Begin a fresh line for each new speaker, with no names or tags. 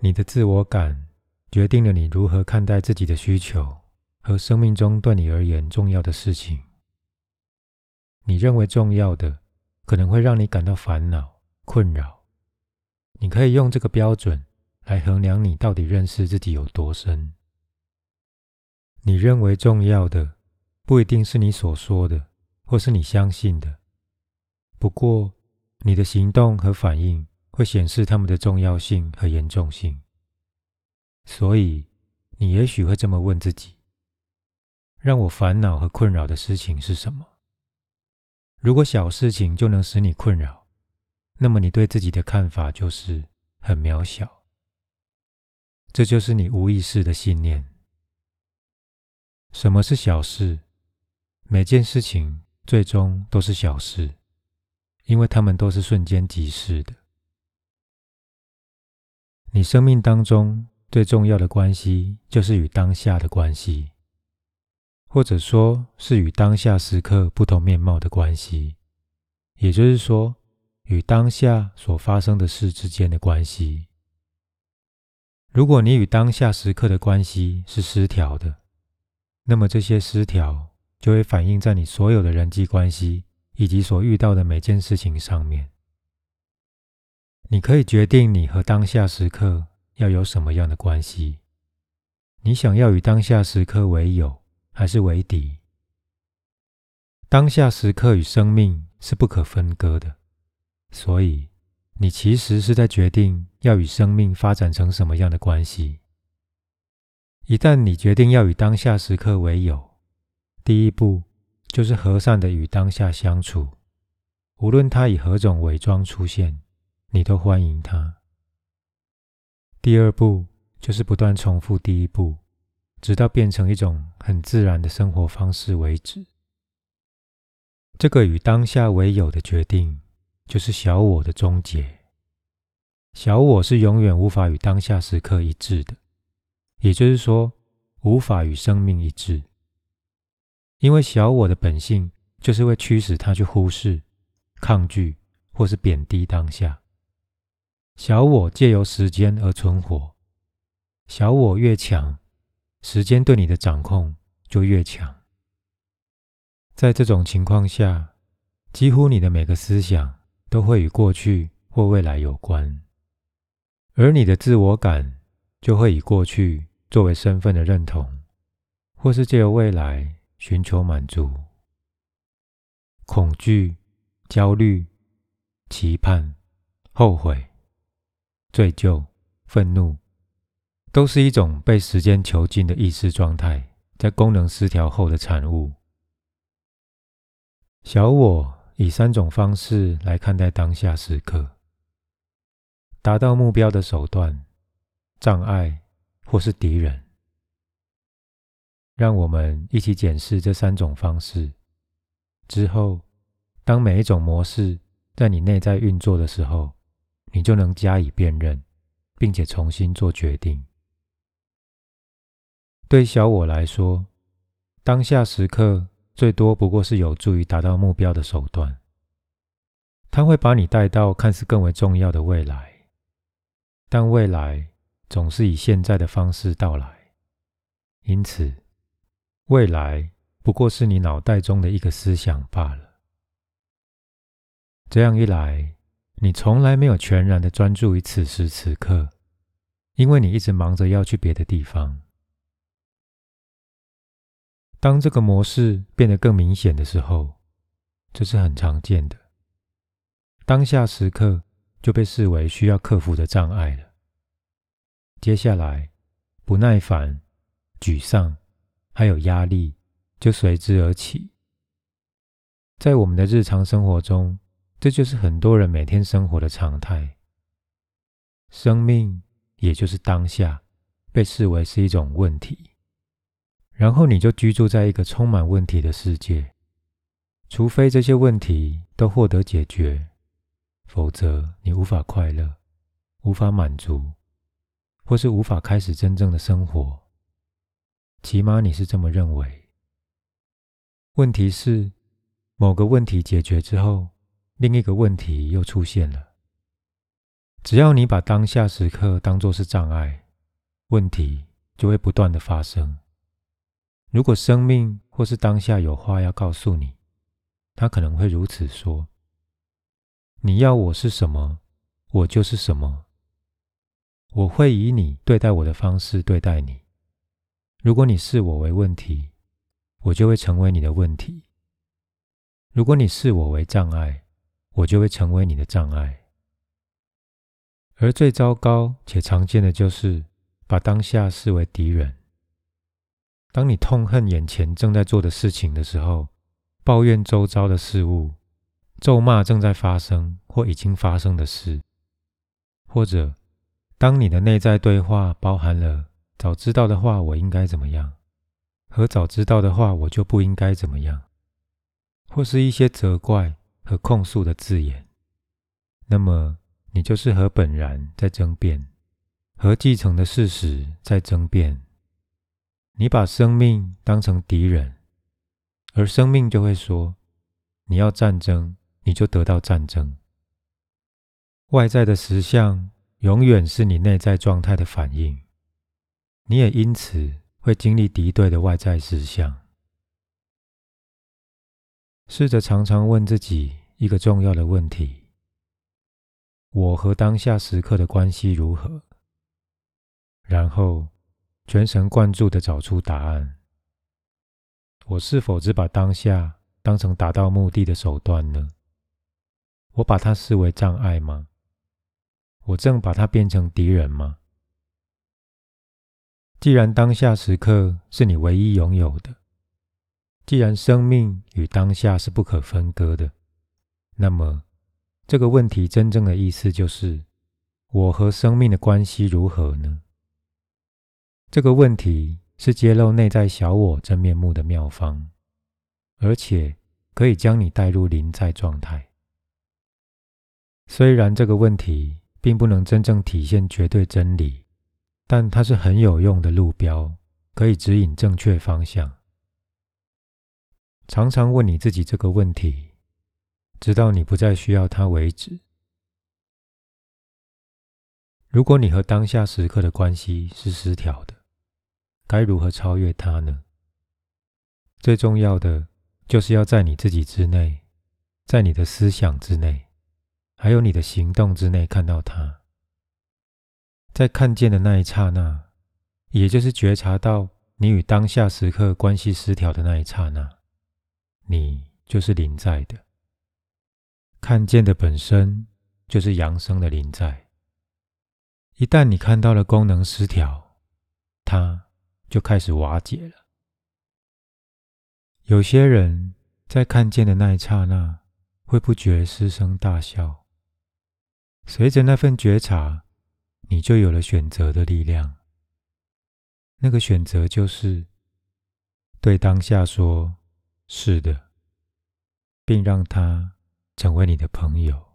你的自我感决定了你如何看待自己的需求和生命中对你而言重要的事情。你认为重要的，可能会让你感到烦恼、困扰。你可以用这个标准来衡量你到底认识自己有多深。你认为重要的，不一定是你所说的，或是你相信的。不过，你的行动和反应会显示他们的重要性和严重性。所以，你也许会这么问自己：让我烦恼和困扰的事情是什么？如果小事情就能使你困扰，那么你对自己的看法就是很渺小。这就是你无意识的信念。什么是小事？每件事情最终都是小事，因为它们都是瞬间即逝的。你生命当中最重要的关系，就是与当下的关系。或者说是与当下时刻不同面貌的关系，也就是说，与当下所发生的事之间的关系。如果你与当下时刻的关系是失调的，那么这些失调就会反映在你所有的人际关系以及所遇到的每件事情上面。你可以决定你和当下时刻要有什么样的关系。你想要与当下时刻为友。还是为敌。当下时刻与生命是不可分割的，所以你其实是在决定要与生命发展成什么样的关系。一旦你决定要与当下时刻为友，第一步就是和善的与当下相处，无论他以何种伪装出现，你都欢迎他。第二步就是不断重复第一步。直到变成一种很自然的生活方式为止。这个与当下为友的决定，就是小我的终结。小我是永远无法与当下时刻一致的，也就是说，无法与生命一致。因为小我的本性就是会驱使他去忽视、抗拒或是贬低当下。小我借由时间而存活，小我越强。时间对你的掌控就越强。在这种情况下，几乎你的每个思想都会与过去或未来有关，而你的自我感就会以过去作为身份的认同，或是借由未来寻求满足。恐惧、焦虑、期盼、后悔、罪疚、愤怒。都是一种被时间囚禁的意识状态，在功能失调后的产物。小我以三种方式来看待当下时刻，达到目标的手段、障碍或是敌人。让我们一起检视这三种方式之后，当每一种模式在你内在运作的时候，你就能加以辨认，并且重新做决定。对小我来说，当下时刻最多不过是有助于达到目标的手段。它会把你带到看似更为重要的未来，但未来总是以现在的方式到来，因此，未来不过是你脑袋中的一个思想罢了。这样一来，你从来没有全然的专注于此时此刻，因为你一直忙着要去别的地方。当这个模式变得更明显的时候，这是很常见的。当下时刻就被视为需要克服的障碍了。接下来，不耐烦、沮丧，还有压力就随之而起。在我们的日常生活中，这就是很多人每天生活的常态。生命，也就是当下，被视为是一种问题。然后你就居住在一个充满问题的世界，除非这些问题都获得解决，否则你无法快乐，无法满足，或是无法开始真正的生活。起码你是这么认为。问题是，某个问题解决之后，另一个问题又出现了。只要你把当下时刻当作是障碍，问题就会不断的发生。如果生命或是当下有话要告诉你，他可能会如此说：“你要我是什么，我就是什么。我会以你对待我的方式对待你。如果你视我为问题，我就会成为你的问题；如果你视我为障碍，我就会成为你的障碍。而最糟糕且常见的就是把当下视为敌人。当你痛恨眼前正在做的事情的时候，抱怨周遭的事物，咒骂正在发生或已经发生的事，或者当你的内在对话包含了“早知道的话，我应该怎么样”和“早知道的话，我就不应该怎么样”，或是一些责怪。和控诉的字眼，那么你就是和本然在争辩，和继承的事实在争辩。你把生命当成敌人，而生命就会说：你要战争，你就得到战争。外在的实相永远是你内在状态的反应，你也因此会经历敌对的外在实相。试着常常问自己一个重要的问题：我和当下时刻的关系如何？然后全神贯注的找出答案。我是否只把当下当成达到目的的手段呢？我把它视为障碍吗？我正把它变成敌人吗？既然当下时刻是你唯一拥有的，既然生命与当下是不可分割的，那么这个问题真正的意思就是：我和生命的关系如何呢？这个问题是揭露内在小我真面目的妙方，而且可以将你带入临在状态。虽然这个问题并不能真正体现绝对真理，但它是很有用的路标，可以指引正确方向。常常问你自己这个问题，直到你不再需要它为止。如果你和当下时刻的关系是失调的，该如何超越它呢？最重要的就是要在你自己之内，在你的思想之内，还有你的行动之内看到它。在看见的那一刹那，也就是觉察到你与当下时刻关系失调的那一刹那。你就是临在的，看见的本身就是扬生的临在。一旦你看到了功能失调，它就开始瓦解了。有些人在看见的那一刹那，会不觉失声大笑。随着那份觉察，你就有了选择的力量。那个选择就是对当下说。是的，并让他成为你的朋友。